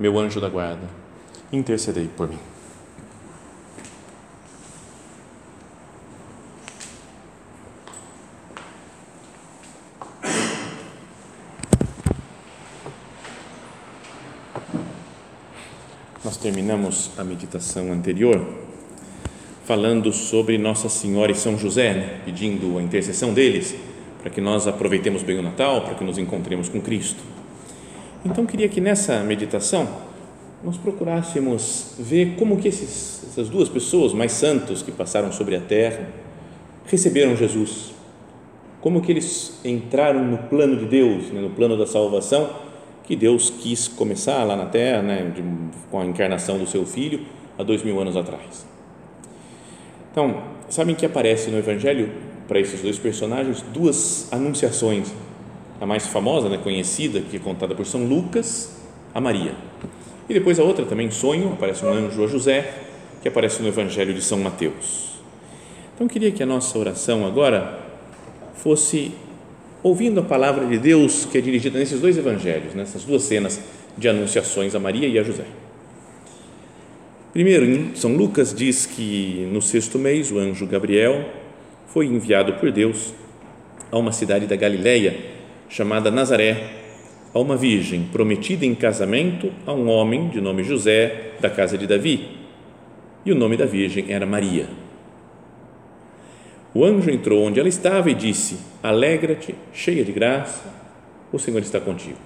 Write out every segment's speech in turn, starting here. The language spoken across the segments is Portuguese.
meu anjo da guarda, intercedei por mim. Nós terminamos a meditação anterior falando sobre Nossa Senhora e São José, né? pedindo a intercessão deles para que nós aproveitemos bem o Natal, para que nos encontremos com Cristo. Então, queria que nessa meditação nós procurássemos ver como que esses, essas duas pessoas mais santos que passaram sobre a terra receberam Jesus, como que eles entraram no plano de Deus, né, no plano da salvação que Deus quis começar lá na terra, né, de, com a encarnação do seu Filho há dois mil anos atrás. Então, sabem que aparece no Evangelho para esses dois personagens duas anunciações a mais famosa, né, conhecida, que é contada por São Lucas, a Maria. E depois a outra também, sonho, aparece um anjo a José, que aparece no Evangelho de São Mateus. Então queria que a nossa oração agora fosse ouvindo a palavra de Deus que é dirigida nesses dois evangelhos, nessas duas cenas de anunciações a Maria e a José. Primeiro, São Lucas diz que no sexto mês o anjo Gabriel foi enviado por Deus a uma cidade da Galileia chamada Nazaré, a uma virgem prometida em casamento a um homem de nome José, da casa de Davi. E o nome da virgem era Maria. O anjo entrou onde ela estava e disse: Alegra-te, cheia de graça, o Senhor está contigo.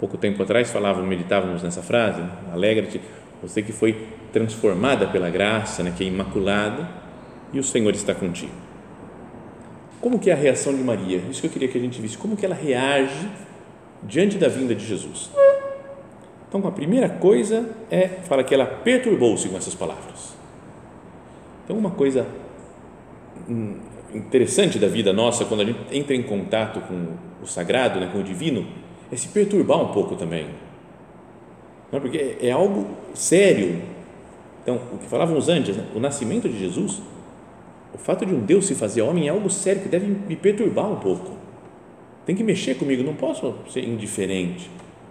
Pouco tempo atrás falávamos, meditávamos nessa frase: né? Alegra-te, você que foi transformada pela graça, né, que é imaculada, e o Senhor está contigo. Como que é a reação de Maria? Isso que eu queria que a gente visse. Como que ela reage diante da vinda de Jesus? Então, a primeira coisa é, fala que ela perturbou-se com essas palavras. Então, uma coisa hum, interessante da vida nossa, quando a gente entra em contato com o sagrado, né, com o divino, é se perturbar um pouco também. Não, porque é algo sério. Então, o que falávamos antes, né, o nascimento de Jesus o fato de um Deus se fazer homem é algo sério que deve me perturbar um pouco. Tem que mexer comigo, não posso ser indiferente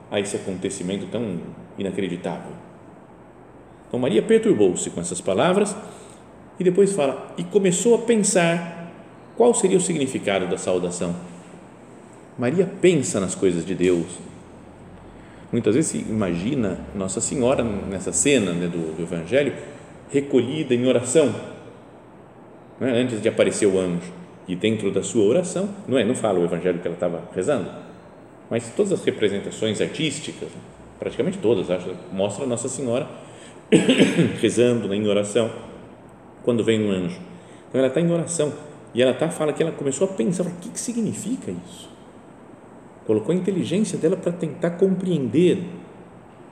a esse acontecimento tão inacreditável. Então Maria perturbou-se com essas palavras e depois fala e começou a pensar qual seria o significado da saudação. Maria pensa nas coisas de Deus. Muitas vezes se imagina Nossa Senhora nessa cena né, do, do Evangelho recolhida em oração né, antes de aparecer o anjo, e dentro da sua oração, não é, não fala o evangelho que ela estava rezando, mas todas as representações artísticas, praticamente todas, acho, mostram Nossa Senhora rezando né, em oração quando vem um anjo. Então ela está em oração e ela tá fala que ela começou a pensar, o que, que significa isso? Colocou a inteligência dela para tentar compreender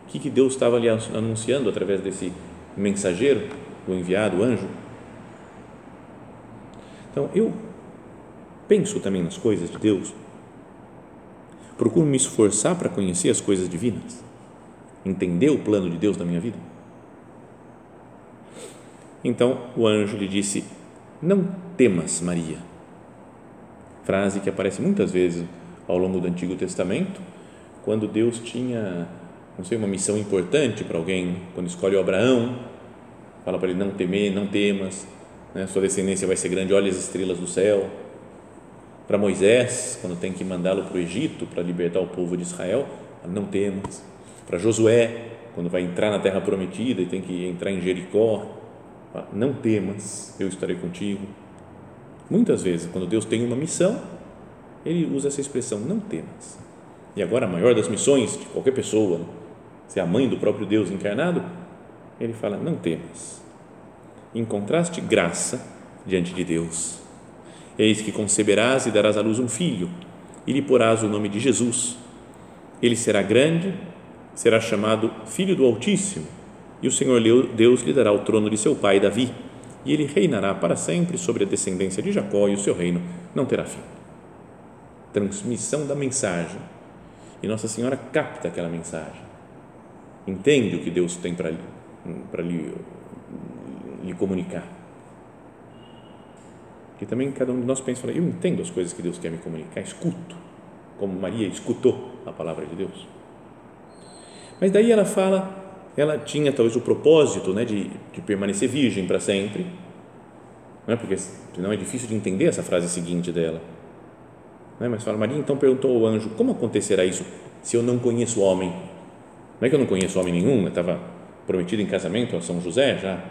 o que, que Deus estava ali anunciando através desse mensageiro, o enviado, o anjo então, eu penso também nas coisas de Deus, procuro me esforçar para conhecer as coisas divinas, entender o plano de Deus na minha vida. Então o anjo lhe disse: Não temas, Maria. Frase que aparece muitas vezes ao longo do Antigo Testamento, quando Deus tinha, não sei, uma missão importante para alguém, quando escolhe o Abraão, fala para ele: Não temer, não temas né? sua descendência vai ser grande, olha as estrelas do céu. Para Moisés, quando tem que mandá-lo para o Egito para libertar o povo de Israel, não temas. Para Josué, quando vai entrar na terra prometida e tem que entrar em Jericó, não temas, eu estarei contigo. Muitas vezes, quando Deus tem uma missão, ele usa essa expressão, não temas. E agora, a maior das missões de qualquer pessoa, ser a mãe do próprio Deus encarnado, ele fala, não temas encontraste graça diante de Deus. Eis que conceberás e darás à luz um filho, e lhe porás o nome de Jesus. Ele será grande será chamado Filho do Altíssimo, e o Senhor Deus lhe dará o trono de seu pai Davi, e ele reinará para sempre sobre a descendência de Jacó, e o seu reino não terá fim. Transmissão da mensagem. E Nossa Senhora capta aquela mensagem, entende o que Deus tem para lhe, para lhe, lhe comunicar. Que também cada um de nós pensa, eu entendo as coisas que Deus quer me comunicar, escuto, como Maria escutou a palavra de Deus. Mas daí ela fala, ela tinha talvez o propósito né, de, de permanecer virgem para sempre, não é? porque senão é difícil de entender essa frase seguinte dela. É? Mas fala, Maria então perguntou ao anjo: como acontecerá isso se eu não conheço homem? Não é que eu não conheço homem nenhum, eu estava prometido em casamento a São José já,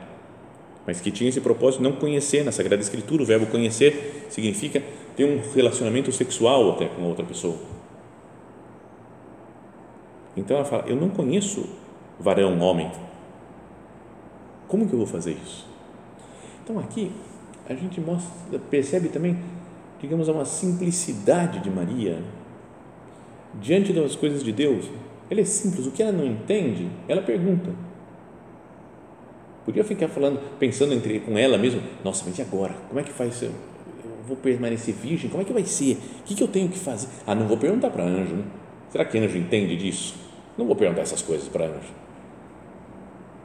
mas que tinha esse propósito de não conhecer na Sagrada Escritura. O verbo conhecer significa ter um relacionamento sexual até com outra pessoa. Então ela fala: Eu não conheço varão, homem. Como que eu vou fazer isso? Então aqui a gente mostra, percebe também, digamos, uma simplicidade de Maria diante das coisas de Deus. Ela é simples, o que ela não entende, ela pergunta. Podia ficar falando, pensando entre com ela mesmo, nossa, mas e agora? Como é que faz? Eu vou permanecer virgem? Como é que vai ser? O que, eu tenho que fazer? Ah, não vou perguntar para anjo, né? Será que anjo entende disso? Não vou perguntar essas coisas para anjo.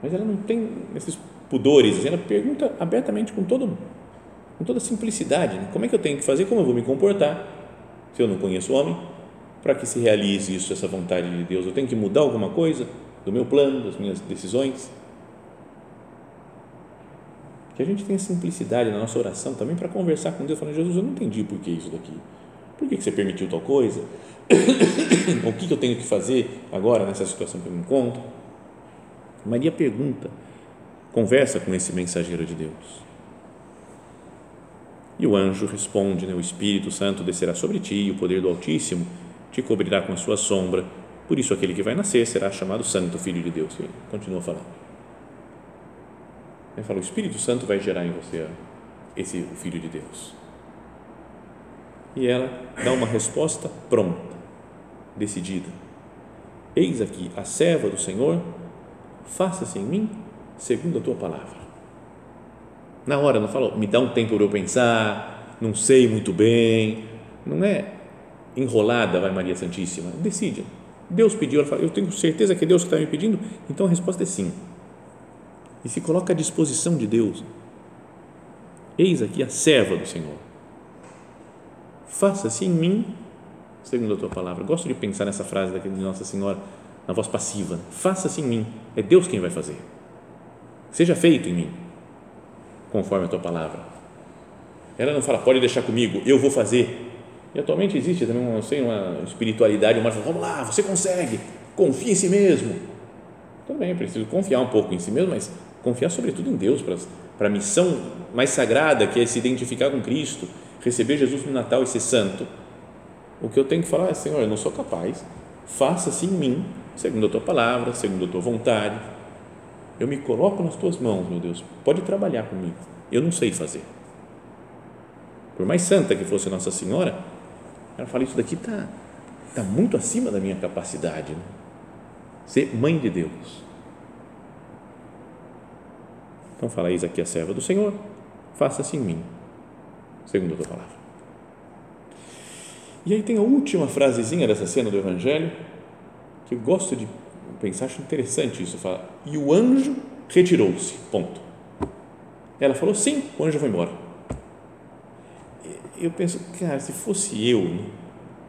Mas ela não tem esses pudores, assim, ela pergunta abertamente com, todo, com toda simplicidade: né? como é que eu tenho que fazer, como eu vou me comportar se eu não conheço o homem, para que se realize isso, essa vontade de Deus? Eu tenho que mudar alguma coisa do meu plano, das minhas decisões? Que a gente tenha simplicidade na nossa oração também para conversar com Deus, falando: Jesus, eu não entendi por que isso daqui. Por que você permitiu tal coisa? o que eu tenho que fazer agora nessa situação que eu me encontro? Maria pergunta, conversa com esse mensageiro de Deus. E o anjo responde: né, O Espírito Santo descerá sobre ti e o poder do Altíssimo te cobrirá com a sua sombra. Por isso, aquele que vai nascer será chamado Santo Filho de Deus. Ele continua falando. Ele fala: O Espírito Santo vai gerar em você esse Filho de Deus. E ela dá uma resposta pronta decidida. Eis aqui a serva do Senhor, faça-se em mim segundo a tua palavra. Na hora não falou, me dá um tempo para eu pensar, não sei muito bem, não é enrolada, vai Maria Santíssima, decide. Deus pediu, ela fala, eu tenho certeza que é Deus que está me pedindo, então a resposta é sim. E se coloca à disposição de Deus. Eis aqui a serva do Senhor. Faça-se em mim segundo a tua palavra. Gosto de pensar nessa frase de Nossa Senhora, na voz passiva: faça-se em mim, é Deus quem vai fazer. Seja feito em mim, conforme a tua palavra. Ela não fala, pode deixar comigo, eu vou fazer. E atualmente existe também uma, sei, uma espiritualidade humana, vamos lá, você consegue, confia em si mesmo. Também é preciso confiar um pouco em si mesmo, mas confiar sobretudo em Deus para, a missão mais sagrada que é se identificar com Cristo, receber Jesus no Natal e ser santo o que eu tenho que falar é, Senhor, eu não sou capaz, faça-se em mim, segundo a tua palavra, segundo a tua vontade. Eu me coloco nas tuas mãos, meu Deus, pode trabalhar comigo. Eu não sei fazer. Por mais santa que fosse Nossa Senhora, ela fala: Isso daqui está tá muito acima da minha capacidade. Né? Ser mãe de Deus. Então fala: Eis aqui a serva do Senhor, faça-se em mim, segundo a tua palavra. E aí tem a última frasezinha dessa cena do Evangelho, que eu gosto de pensar, acho interessante isso. Fala, e o anjo retirou-se, ponto. Ela falou, sim, o anjo foi embora. Eu penso, cara, se fosse eu, né?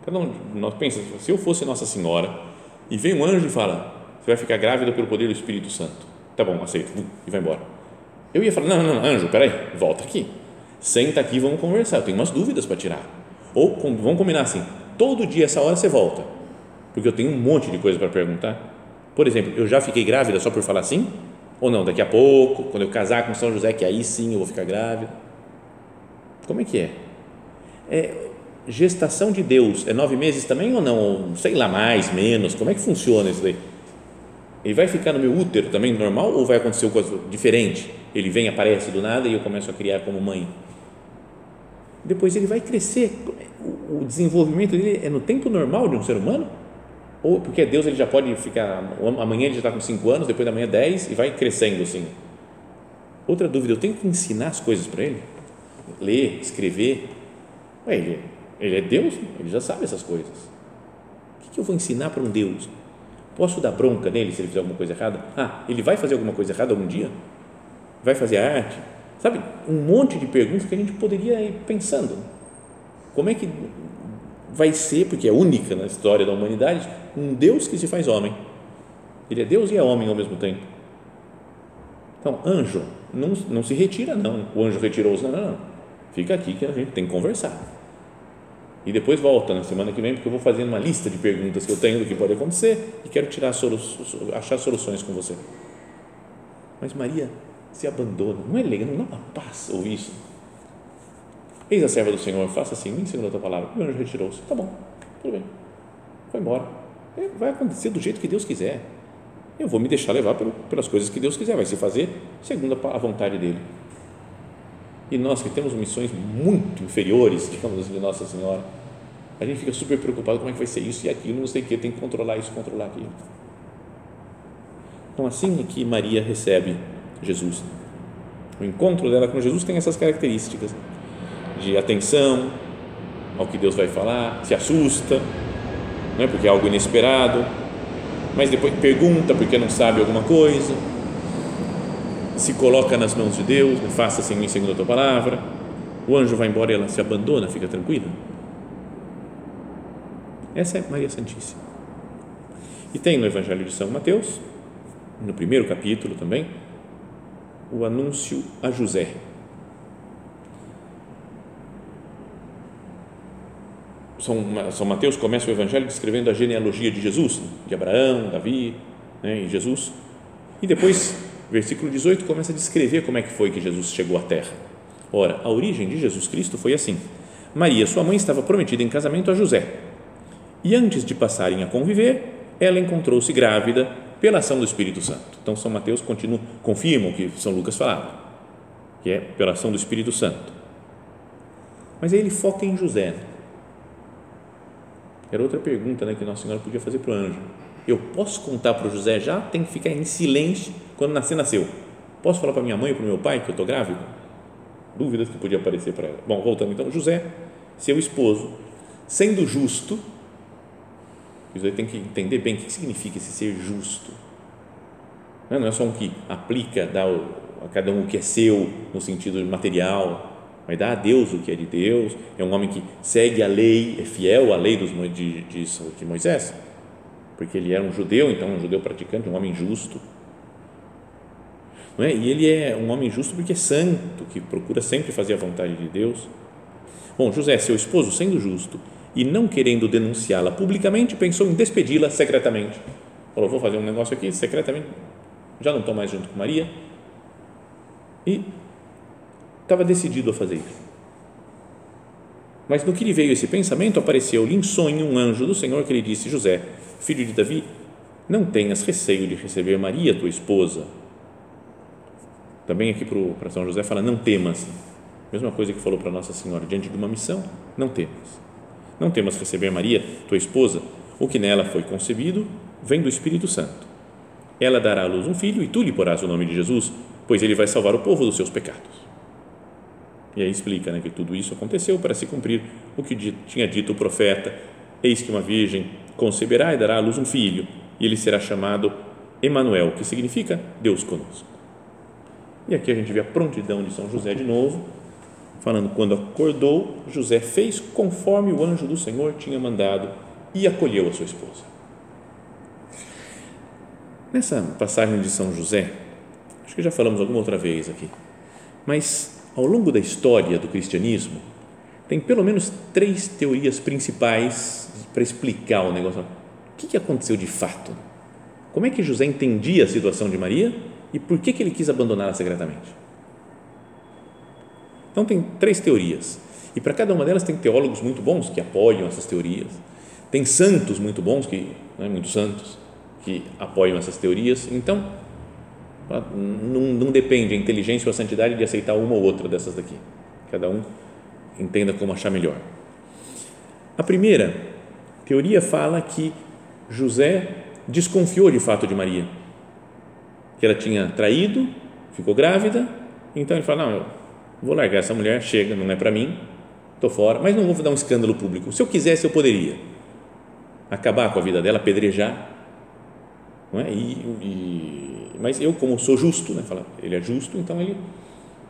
cada um de nós pensa, se eu fosse Nossa Senhora, e vem um anjo e fala, você vai ficar grávida pelo poder do Espírito Santo. Tá bom, aceito, e vai embora. Eu ia falar, não, não, não, anjo, peraí, volta aqui. Senta aqui, vamos conversar, eu tenho umas dúvidas para tirar ou vamos combinar assim: todo dia, essa hora você volta, porque eu tenho um monte de coisa para perguntar. Por exemplo, eu já fiquei grávida só por falar assim? Ou não, daqui a pouco, quando eu casar com São José, que aí sim eu vou ficar grávida. Como é que é? é gestação de Deus é nove meses também ou não? Sei lá, mais, menos? Como é que funciona isso daí? Ele vai ficar no meu útero também normal ou vai acontecer coisa diferente? Ele vem, aparece do nada e eu começo a criar como mãe? depois ele vai crescer. O desenvolvimento dele é no tempo normal de um ser humano? Ou porque Deus ele já pode ficar, amanhã ele já está com 5 anos, depois da manhã 10 e vai crescendo assim. Outra dúvida, eu tenho que ensinar as coisas para ele? Ler, escrever? Ué, ele, ele é Deus, ele já sabe essas coisas. O que, que eu vou ensinar para um Deus? Posso dar bronca nele se ele fizer alguma coisa errada? Ah, ele vai fazer alguma coisa errada algum dia? Vai fazer arte? Sabe, um monte de perguntas que a gente poderia ir pensando. Como é que vai ser, porque é única na história da humanidade, um Deus que se faz homem. Ele é Deus e é homem ao mesmo tempo. Então, anjo, não, não se retira, não. O anjo retirou-se, não, não, não. Fica aqui que a gente tem que conversar. E depois volta na semana que vem, porque eu vou fazendo uma lista de perguntas que eu tenho do que pode acontecer e quero tirar solu achar soluções com você. Mas Maria se abandona. Não é legal, não dá uma paz isso. Eis a serva do Senhor, faça assim, me segundo a tua palavra. E o anjo retirou-se. Tá bom, tudo bem. Foi embora. É, vai acontecer do jeito que Deus quiser. Eu vou me deixar levar pelas coisas que Deus quiser. Vai se fazer segundo a vontade dele. E nós que temos missões muito inferiores, digamos assim, de Nossa Senhora, a gente fica super preocupado como é que vai ser isso e aquilo, não sei o que, tem que controlar isso, controlar aquilo. Então, assim é que Maria recebe Jesus. O encontro dela com Jesus tem essas características de atenção ao que Deus vai falar, se assusta, não é porque é algo inesperado, mas depois pergunta porque não sabe alguma coisa, se coloca nas mãos de Deus, faça-se em mim segundo a tua palavra. O anjo vai embora e ela se abandona, fica tranquila. Essa é Maria Santíssima. E tem no Evangelho de São Mateus, no primeiro capítulo também, o anúncio a José. São, São Mateus começa o Evangelho descrevendo a genealogia de Jesus, de Abraão, Davi né, e Jesus. E depois, versículo 18, começa a descrever como é que foi que Jesus chegou à Terra. Ora, a origem de Jesus Cristo foi assim. Maria, sua mãe, estava prometida em casamento a José. E antes de passarem a conviver, ela encontrou-se grávida pela ação do Espírito Santo. Então, São Mateus continua, confirma o que São Lucas falava, que é pela ação do Espírito Santo. Mas aí ele foca em José. Era outra pergunta né, que Nossa Senhora podia fazer para o anjo. Eu posso contar para o José já? Tem que ficar em silêncio quando nascer, nasceu. Posso falar para minha mãe ou para meu pai que eu estou grávida? Dúvidas que podia aparecer para ela. Bom, voltando então, José, seu esposo, sendo justo, José tem que entender bem o que significa esse ser justo. Não é só um que aplica, dá a cada um o que é seu no sentido material, mas dá a Deus o que é de Deus. É um homem que segue a lei, é fiel à lei dos, de, de, de Moisés, porque ele era um judeu, então um judeu praticante, um homem justo. Não é? E ele é um homem justo porque é santo, que procura sempre fazer a vontade de Deus. Bom, José, seu esposo, sendo justo e não querendo denunciá-la publicamente, pensou em despedi-la secretamente. Falou: vou fazer um negócio aqui secretamente, já não estou mais junto com Maria. E estava decidido a fazer isso. Mas no que lhe veio esse pensamento, apareceu-lhe em sonho um anjo do Senhor que lhe disse: José, filho de Davi, não tenhas receio de receber Maria, tua esposa. Também aqui para São José fala: não temas. Mesma coisa que falou para Nossa Senhora, diante de uma missão, não temas. Não temas receber Maria, tua esposa, o que nela foi concebido vem do Espírito Santo. Ela dará à luz um filho e tu lhe porás o nome de Jesus, pois ele vai salvar o povo dos seus pecados. E aí explica né, que tudo isso aconteceu para se cumprir o que tinha dito o profeta: Eis que uma virgem conceberá e dará à luz um filho, e ele será chamado Emanuel, que significa Deus conosco. E aqui a gente vê a prontidão de São José de novo, falando: quando acordou, José fez conforme o anjo do Senhor tinha mandado e acolheu a sua esposa. Nessa passagem de São José, acho que já falamos alguma outra vez aqui, mas ao longo da história do cristianismo, tem pelo menos três teorias principais para explicar o negócio. O que aconteceu de fato? Como é que José entendia a situação de Maria e por que, que ele quis abandoná-la secretamente? Então, tem três teorias. E para cada uma delas tem teólogos muito bons que apoiam essas teorias. Tem santos muito bons, que, né, muitos santos, que apoiam essas teorias. Então, não, não depende a inteligência ou a santidade de aceitar uma ou outra dessas daqui. Cada um entenda como achar melhor. A primeira teoria fala que José desconfiou de fato de Maria, que ela tinha traído, ficou grávida, então ele fala: Não, eu vou largar essa mulher, chega, não é para mim, estou fora, mas não vou dar um escândalo público. Se eu quisesse, eu poderia acabar com a vida dela, apedrejar. Não é? E, e, mas eu, como sou justo, né, fala, ele é justo, então ele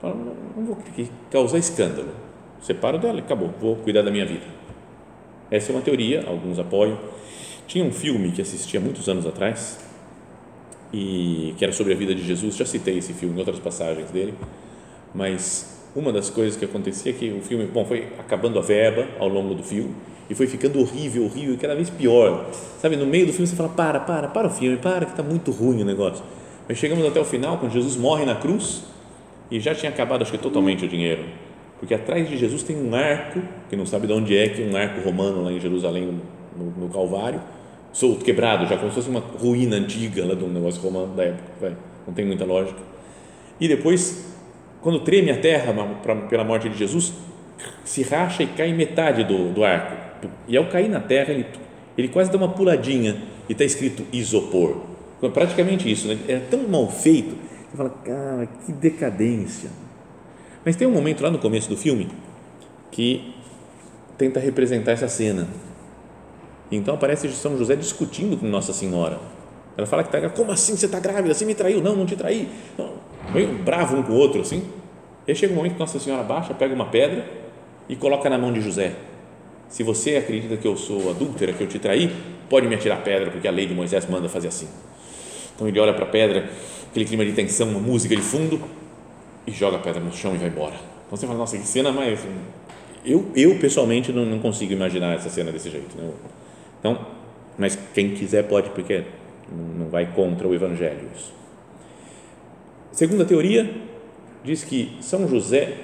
fala: Não, vou causar escândalo, separo dela acabou, vou cuidar da minha vida. Essa é uma teoria, alguns apoiam. Tinha um filme que assisti há muitos anos atrás, e que era sobre a vida de Jesus. Já citei esse filme em outras passagens dele, mas uma das coisas que acontecia é que o filme, bom, foi acabando a verba ao longo do filme e foi ficando horrível, horrível, cada vez pior. Sabe, no meio do filme você fala: para, para, para o filme, para, que está muito ruim o negócio. Mas chegamos até o final, quando Jesus morre na cruz e já tinha acabado, acho que totalmente o dinheiro. Porque atrás de Jesus tem um arco, que não sabe de onde é, que é um arco romano lá em Jerusalém, no, no Calvário, solto, quebrado, já como se fosse uma ruína antiga lá de um negócio romano da época, vai, não tem muita lógica. E depois, quando treme a terra pela morte de Jesus, se racha e cai metade do, do arco. E ao cair na terra, ele, ele quase dá uma puladinha e está escrito isopor. Praticamente isso, né? é tão mal feito, você fala, cara, que decadência. Mas tem um momento lá no começo do filme que tenta representar essa cena então aparece São José discutindo com Nossa Senhora. Ela fala que está como assim você está grávida? Você me traiu? Não, não te traí. Não, meio bravo um com o outro assim. E aí chega um momento que Nossa Senhora baixa, pega uma pedra e coloca na mão de José. Se você acredita que eu sou adúltera, que eu te traí, pode me atirar pedra, porque a lei de Moisés manda fazer assim. Então ele olha para a pedra, aquele clima de tensão, uma música de fundo, e joga a pedra no chão e vai embora. Então você fala, nossa, que cena mais. Eu, eu pessoalmente não, não consigo imaginar essa cena desse jeito. Né? Então, mas quem quiser pode, porque não vai contra o Evangelho. Isso. Segunda teoria diz que São José,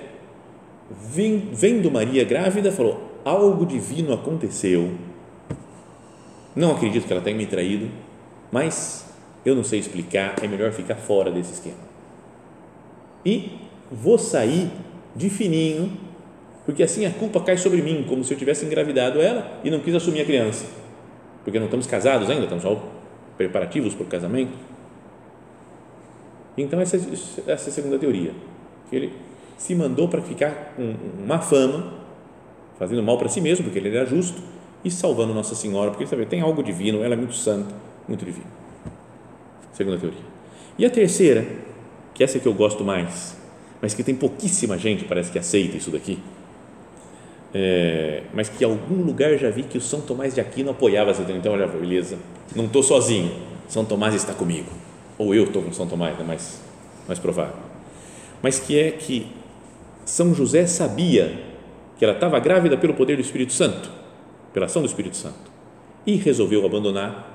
vendo Maria grávida, falou: algo divino aconteceu. Não acredito que ela tenha me traído, mas eu não sei explicar, é melhor ficar fora desse esquema. E vou sair de fininho, porque assim a culpa cai sobre mim, como se eu tivesse engravidado ela e não quis assumir a criança porque não estamos casados ainda, estamos só preparativos para o casamento. Então, essa, essa é a segunda teoria. Ele se mandou para ficar com uma fama, fazendo mal para si mesmo, porque ele era justo, e salvando Nossa Senhora, porque ele tem algo divino, ela é muito santa, muito divina. Segunda teoria. E a terceira, que essa é que eu gosto mais, mas que tem pouquíssima gente, parece que aceita isso daqui, é, mas que em algum lugar já vi que o São Tomás de Aquino apoiava essa Então, olha, beleza, não estou sozinho, São Tomás está comigo. Ou eu estou com São Tomás, é mais, mais provável. Mas que é que São José sabia que ela estava grávida pelo poder do Espírito Santo, pela ação do Espírito Santo, e resolveu abandonar.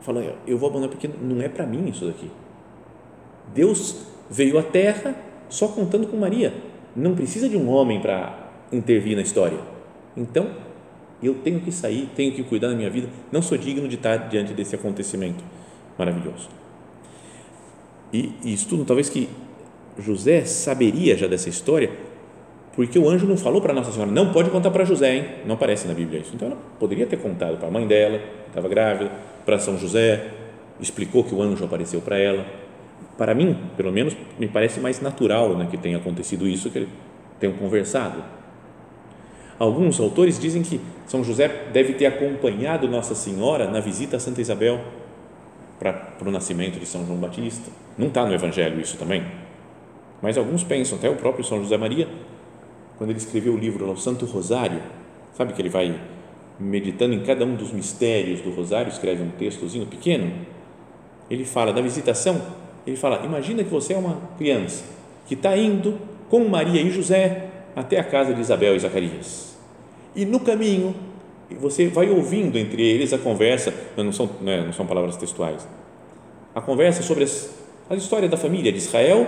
Falou, eu vou abandonar porque não é para mim isso daqui. Deus veio à Terra só contando com Maria. Não precisa de um homem para intervir na história. Então, eu tenho que sair, tenho que cuidar da minha vida, não sou digno de estar diante desse acontecimento maravilhoso. E, e estudo talvez que José saberia já dessa história, porque o anjo não falou para Nossa Senhora, não pode contar para José, hein? não aparece na Bíblia isso. Então ela poderia ter contado para a mãe dela, que estava grávida, para São José, explicou que o anjo apareceu para ela. Para mim, pelo menos, me parece mais natural né, que tenha acontecido isso, que eles tenham conversado Alguns autores dizem que São José deve ter acompanhado Nossa Senhora na visita a Santa Isabel para, para o nascimento de São João Batista. Não está no Evangelho isso também. Mas alguns pensam, até o próprio São José Maria, quando ele escreveu o livro O Santo Rosário, sabe que ele vai meditando em cada um dos mistérios do Rosário, escreve um textozinho pequeno. Ele fala da visitação, ele fala: imagina que você é uma criança que está indo com Maria e José até a casa de Isabel e Zacarias e no caminho, você vai ouvindo entre eles a conversa, não são, né, não são palavras textuais, a conversa sobre as, a história da família de Israel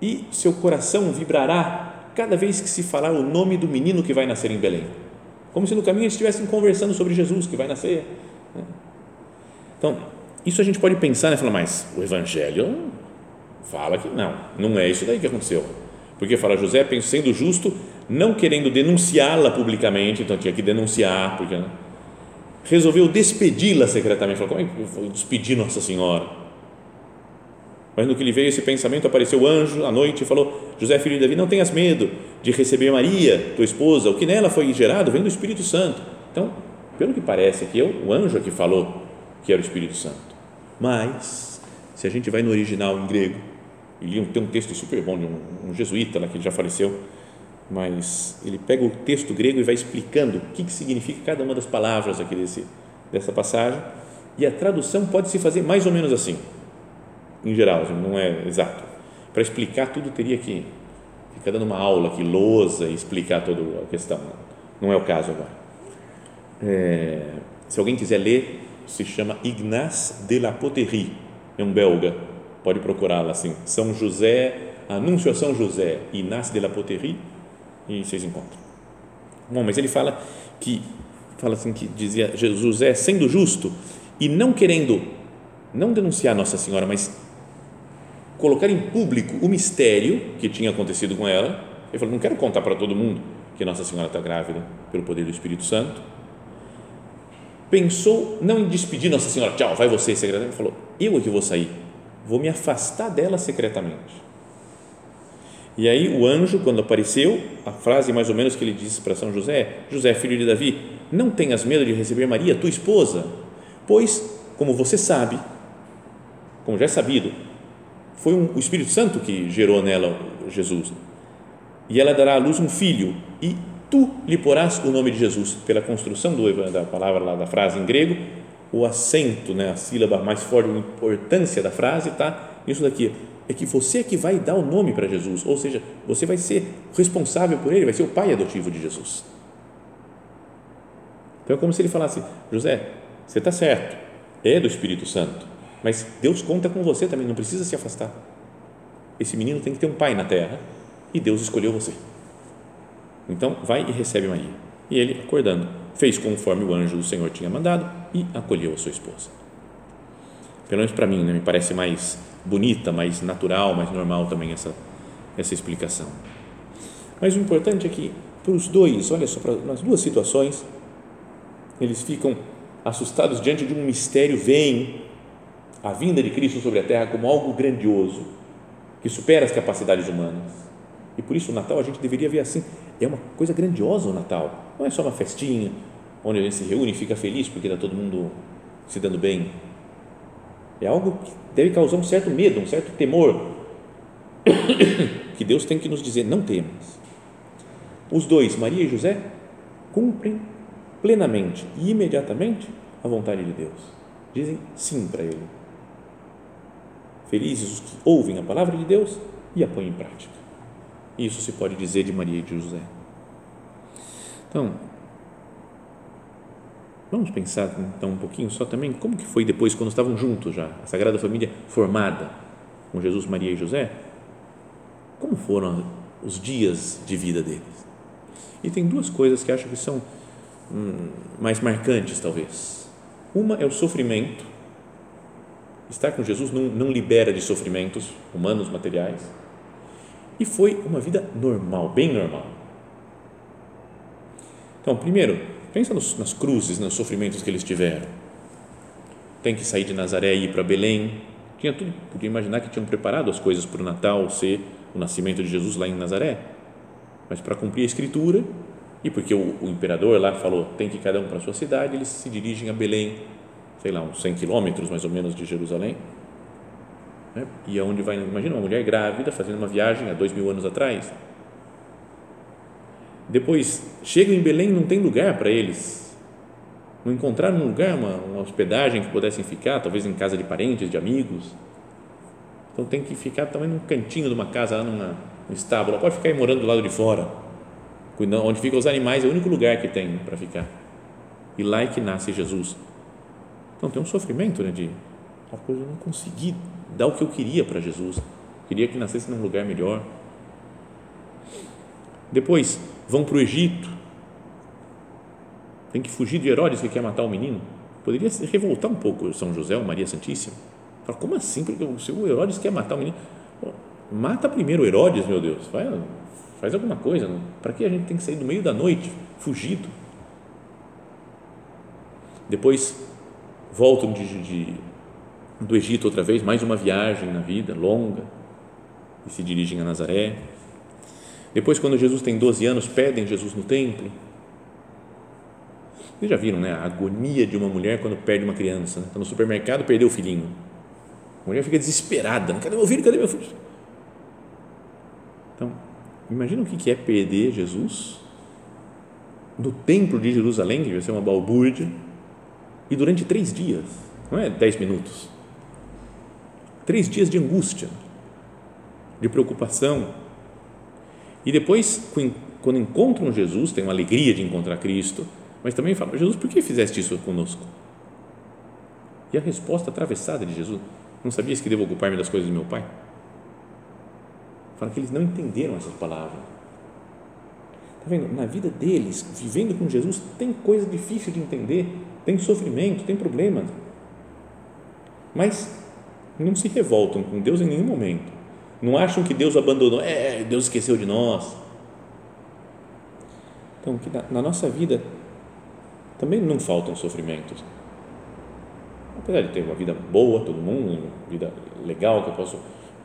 e seu coração vibrará cada vez que se falar o nome do menino que vai nascer em Belém. Como se no caminho eles estivessem conversando sobre Jesus que vai nascer. Né? Então, isso a gente pode pensar, né? Falar, mas o Evangelho fala que não, não é isso daí que aconteceu. Porque fala, José, sendo justo, não querendo denunciá-la publicamente, então tinha que denunciar, porque, né? resolveu despedi-la secretamente. Falou: como é que eu vou despedir Nossa Senhora? Mas no que lhe veio esse pensamento, apareceu o anjo à noite e falou: José, filho de Davi, não tenhas medo de receber Maria, tua esposa, o que nela foi gerado vem do Espírito Santo. Então, pelo que parece aqui, o anjo aqui falou que era o Espírito Santo. Mas, se a gente vai no original em grego, e tem um texto super bom de um, um jesuíta lá que já faleceu, mas ele pega o texto grego e vai explicando o que, que significa cada uma das palavras aqui desse, dessa passagem, e a tradução pode se fazer mais ou menos assim, em geral, não é exato. Para explicar tudo teria que ficar dando uma aula aqui, lousa, e explicar toda a questão. Não é o caso agora. É, se alguém quiser ler, se chama Ignace de la Poterie, é um belga, pode procurá-la assim, São José, Anúncio a São José, Ignace de la Poterie, e vocês encontram. Bom, mas ele fala que fala assim que dizia José sendo justo e não querendo não denunciar Nossa Senhora, mas colocar em público o mistério que tinha acontecido com ela. Ele falou: não quero contar para todo mundo que Nossa Senhora está grávida pelo poder do Espírito Santo. Pensou não em despedir Nossa Senhora, tchau, vai você secretamente. Ele falou: eu é que vou sair, vou me afastar dela secretamente e aí o anjo, quando apareceu, a frase mais ou menos que ele disse para São José, José, filho de Davi, não tenhas medo de receber Maria, tua esposa, pois, como você sabe, como já é sabido, foi um, o Espírito Santo que gerou nela Jesus. E ela dará à luz um filho, e tu lhe porás o nome de Jesus. Pela construção do, da palavra lá, da frase em grego, o acento, né, a sílaba mais forte, a importância da frase está nisso daqui é que você é que vai dar o nome para Jesus, ou seja, você vai ser responsável por ele, vai ser o pai adotivo de Jesus. Então é como se ele falasse: José, você está certo, é do Espírito Santo, mas Deus conta com você também, não precisa se afastar. Esse menino tem que ter um pai na terra e Deus escolheu você. Então vai e recebe Maria. E ele, acordando, fez conforme o anjo do Senhor tinha mandado e acolheu a sua esposa. Pelo menos para mim, né, me parece mais bonita, mais natural, mais normal também essa, essa explicação. Mas o importante é que, para os dois, olha só, para, nas duas situações, eles ficam assustados diante de um mistério, veem a vinda de Cristo sobre a terra como algo grandioso, que supera as capacidades humanas. E por isso o Natal a gente deveria ver assim, é uma coisa grandiosa o Natal, não é só uma festinha, onde a gente se reúne e fica feliz porque está todo mundo se dando bem. É algo que deve causar um certo medo, um certo temor, que Deus tem que nos dizer: não temas. Os dois, Maria e José, cumprem plenamente e imediatamente a vontade de Deus. Dizem sim para Ele. Felizes os que ouvem a palavra de Deus e a põem em prática. Isso se pode dizer de Maria e de José. Então, Vamos pensar então um pouquinho só também como que foi depois quando estavam juntos já, a Sagrada Família formada com Jesus, Maria e José. Como foram os dias de vida deles? E tem duas coisas que acho que são hum, mais marcantes talvez. Uma é o sofrimento. Estar com Jesus não, não libera de sofrimentos humanos, materiais. E foi uma vida normal, bem normal. Então, primeiro, Pensa nos, nas cruzes, nos sofrimentos que eles tiveram. Tem que sair de Nazaré e ir para Belém. Tinha tudo, podia imaginar que tinham preparado as coisas para o Natal ser o nascimento de Jesus lá em Nazaré. Mas para cumprir a escritura e porque o, o imperador lá falou tem que ir cada um para a sua cidade, eles se dirigem a Belém, sei lá, uns 100 quilômetros mais ou menos de Jerusalém. Né? E aonde vai, imagina uma mulher grávida fazendo uma viagem há dois mil anos atrás, depois chegam em Belém não tem lugar para eles. Não encontraram um lugar, uma, uma hospedagem que pudessem ficar, talvez em casa de parentes, de amigos. Então tem que ficar também num cantinho de uma casa, lá numa, num estábulo. Pode ficar aí morando do lado de fora, onde ficam os animais, é o único lugar que tem para ficar. E lá é que nasce Jesus. Então tem um sofrimento, né? De a coisa eu não consegui dar o que eu queria para Jesus. Queria que nascesse num lugar melhor. Depois, vão para o Egito, tem que fugir de Herodes que quer matar o menino. Poderia se revoltar um pouco São José ou Maria Santíssima. Fala, como assim? Porque se o Herodes quer matar o menino, mata primeiro o Herodes, meu Deus, faz, faz alguma coisa. Para que a gente tem que sair no meio da noite, fugido? Depois voltam de, de, do Egito outra vez, mais uma viagem na vida longa, e se dirigem a Nazaré. Depois, quando Jesus tem 12 anos, pedem Jesus no templo. Vocês já viram né, a agonia de uma mulher quando perde uma criança? Está no supermercado, perdeu o filhinho. A mulher fica desesperada: cadê meu filho? Cadê meu filho? Então, imagina o que é perder Jesus no templo de Jerusalém, que vai ser uma balbúrdia, e durante três dias, não é dez minutos, três dias de angústia, de preocupação. E depois, quando encontram Jesus, tem uma alegria de encontrar Cristo, mas também falam: Jesus, por que fizeste isso conosco? E a resposta atravessada de Jesus: Não sabias que devo ocupar-me das coisas do meu Pai? Fala que eles não entenderam essas palavras. Está vendo? Na vida deles, vivendo com Jesus, tem coisa difícil de entender, tem sofrimento, tem problemas. Mas não se revoltam com Deus em nenhum momento. Não acham que Deus abandonou, é, Deus esqueceu de nós. Então, que na, na nossa vida também não faltam sofrimentos. Apesar de ter uma vida boa, todo mundo, uma vida legal, que eu posso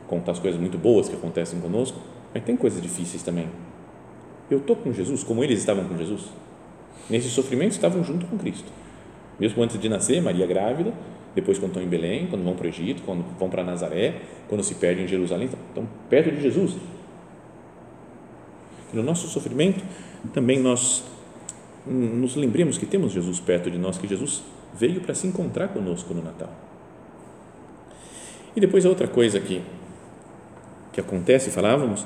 contar as coisas muito boas que acontecem conosco, mas tem coisas difíceis também. Eu estou com Jesus como eles estavam com Jesus. Nesse sofrimento estavam junto com Cristo. Mesmo antes de nascer, Maria grávida, depois quando estão em Belém, quando vão para o Egito, quando vão para Nazaré, quando se perdem em Jerusalém, estão perto de Jesus. E no nosso sofrimento, também nós nos lembremos que temos Jesus perto de nós, que Jesus veio para se encontrar conosco no Natal. E depois a outra coisa que, que acontece, falávamos,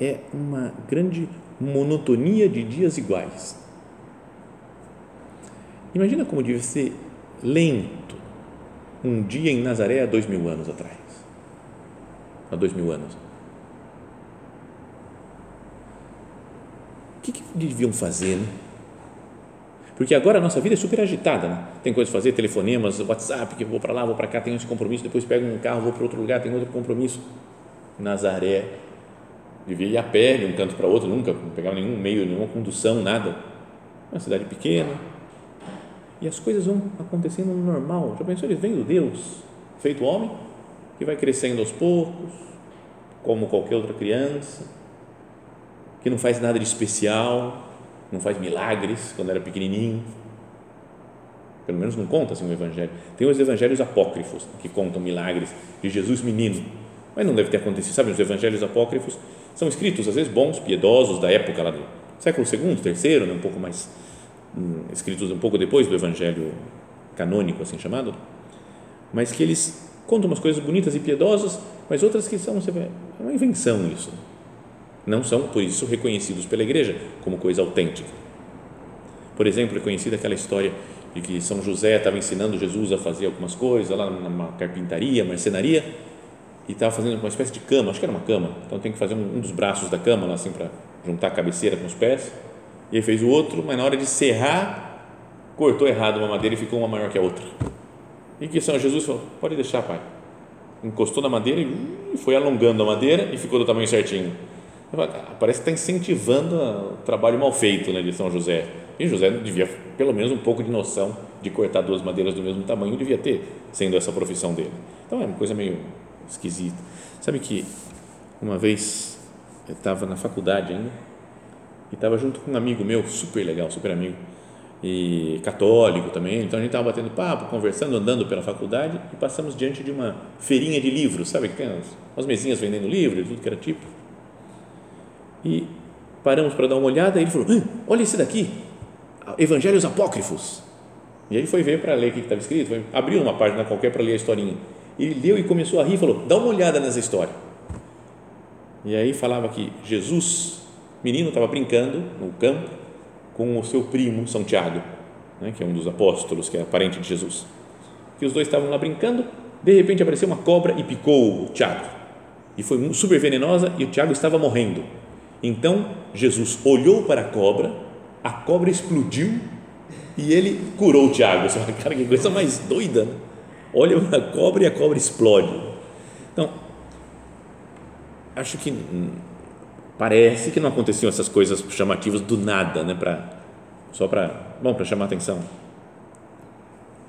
é uma grande monotonia de dias iguais. Imagina como deve ser lento um dia em Nazaré há dois mil anos atrás. Há dois mil anos. O que, que deviam fazer, né? Porque agora a nossa vida é super agitada, né? Tem coisas a fazer, telefonemas, WhatsApp, que vou para lá, vou para cá, tenho esse compromisso, depois pego um carro, vou para outro lugar, tenho outro compromisso. Nazaré, ir a pé de um canto para outro, nunca pegava nenhum meio, nenhuma condução, nada. Uma cidade pequena, e as coisas vão acontecendo no normal. Já pensou? Eles vêm do Deus, feito homem, que vai crescendo aos poucos, como qualquer outra criança, que não faz nada de especial, não faz milagres quando era pequenininho. Pelo menos não conta assim o evangelho. Tem os evangelhos apócrifos que contam milagres de Jesus menino, mas não deve ter acontecido. Sabe, os evangelhos apócrifos são escritos às vezes bons, piedosos da época lá do século segundo, terceiro, né, um pouco mais escritos um pouco depois do Evangelho canônico, assim chamado, mas que eles contam umas coisas bonitas e piedosas, mas outras que são, vê, é uma invenção isso. Não são, por isso, reconhecidos pela igreja como coisa autêntica. Por exemplo, é conhecida aquela história de que São José estava ensinando Jesus a fazer algumas coisas lá numa carpintaria, marcenaria, e estava fazendo uma espécie de cama, acho que era uma cama, então tem que fazer um, um dos braços da cama, lá, assim, para juntar a cabeceira com os pés, e fez o outro, mas na hora de serrar, cortou errado uma madeira e ficou uma maior que a outra. E que São Jesus falou: pode deixar, pai. Encostou na madeira e foi alongando a madeira e ficou do tamanho certinho. Parece que está incentivando o trabalho mal feito né, de São José. E José devia, pelo menos, um pouco de noção de cortar duas madeiras do mesmo tamanho, devia ter, sendo essa profissão dele. Então é uma coisa meio esquisita. Sabe que uma vez eu estava na faculdade ainda e estava junto com um amigo meu, super legal, super amigo, e católico também. Então a gente estava batendo papo, conversando, andando pela faculdade e passamos diante de uma feirinha de livros, sabe que tem umas, umas mesinhas vendendo livros, tudo que era tipo. E paramos para dar uma olhada e ele falou: Olha esse daqui, Evangelhos Apócrifos. E aí foi ver para ler o que estava escrito, foi, abriu uma página qualquer para ler a historinha. Ele leu e começou a rir e falou: Dá uma olhada nessa história. E aí falava que Jesus menino estava brincando no campo com o seu primo São Tiago, né, que é um dos apóstolos, que é parente de Jesus. Que os dois estavam lá brincando, de repente apareceu uma cobra e picou o Tiago. E foi super venenosa e o Tiago estava morrendo. Então Jesus olhou para a cobra, a cobra explodiu e ele curou o Tiago. Você fala, cara, que coisa mais doida. Né? Olha para a cobra e a cobra explode. Então, acho que Parece que não aconteciam essas coisas chamativas do nada, né, para só para, bom, para chamar atenção.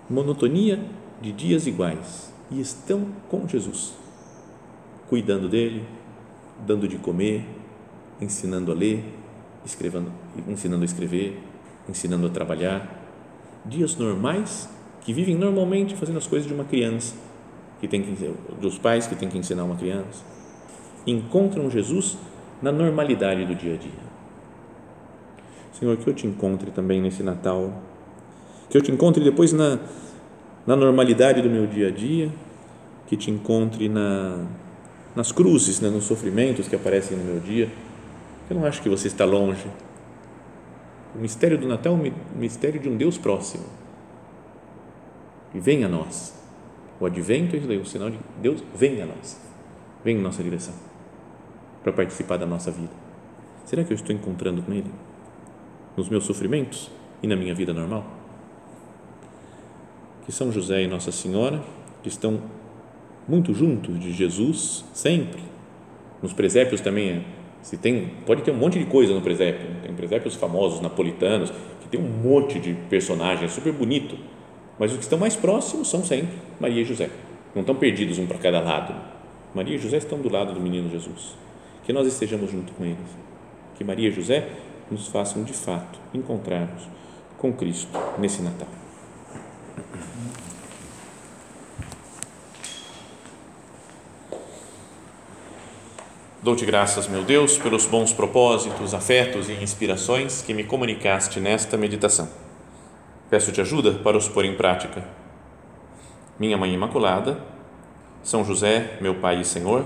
Monotonia de dias iguais e estão com Jesus, cuidando dele, dando de comer, ensinando a ler, escrevendo, ensinando a escrever, ensinando a trabalhar. Dias normais que vivem normalmente fazendo as coisas de uma criança, que tem que dos pais que tem que ensinar uma criança. Encontram Jesus na normalidade do dia a dia. Senhor, que eu te encontre também nesse Natal, que eu te encontre depois na, na normalidade do meu dia a dia, que te encontre na, nas cruzes, né, nos sofrimentos que aparecem no meu dia. Eu não acho que você está longe. O mistério do Natal é o mistério de um Deus próximo. E vem a nós. O advento é o sinal de Deus vem a nós. Vem em nossa direção para participar da nossa vida. Será que eu estou encontrando com Ele? Nos meus sofrimentos e na minha vida normal? Que São José e Nossa Senhora, que estão muito juntos de Jesus, sempre. Nos presépios também, se tem, pode ter um monte de coisa no presépio. Tem presépios famosos, napolitanos, que tem um monte de personagens, super bonito. Mas os que estão mais próximos são sempre Maria e José. Não estão perdidos um para cada lado. Maria e José estão do lado do menino Jesus que nós estejamos junto com eles. Que Maria e José nos façam de fato encontrarmos com Cristo nesse Natal. Dou-te graças, meu Deus, pelos bons propósitos, afetos e inspirações que me comunicaste nesta meditação. Peço-te ajuda para os pôr em prática. Minha Mãe Imaculada, São José, meu Pai e Senhor,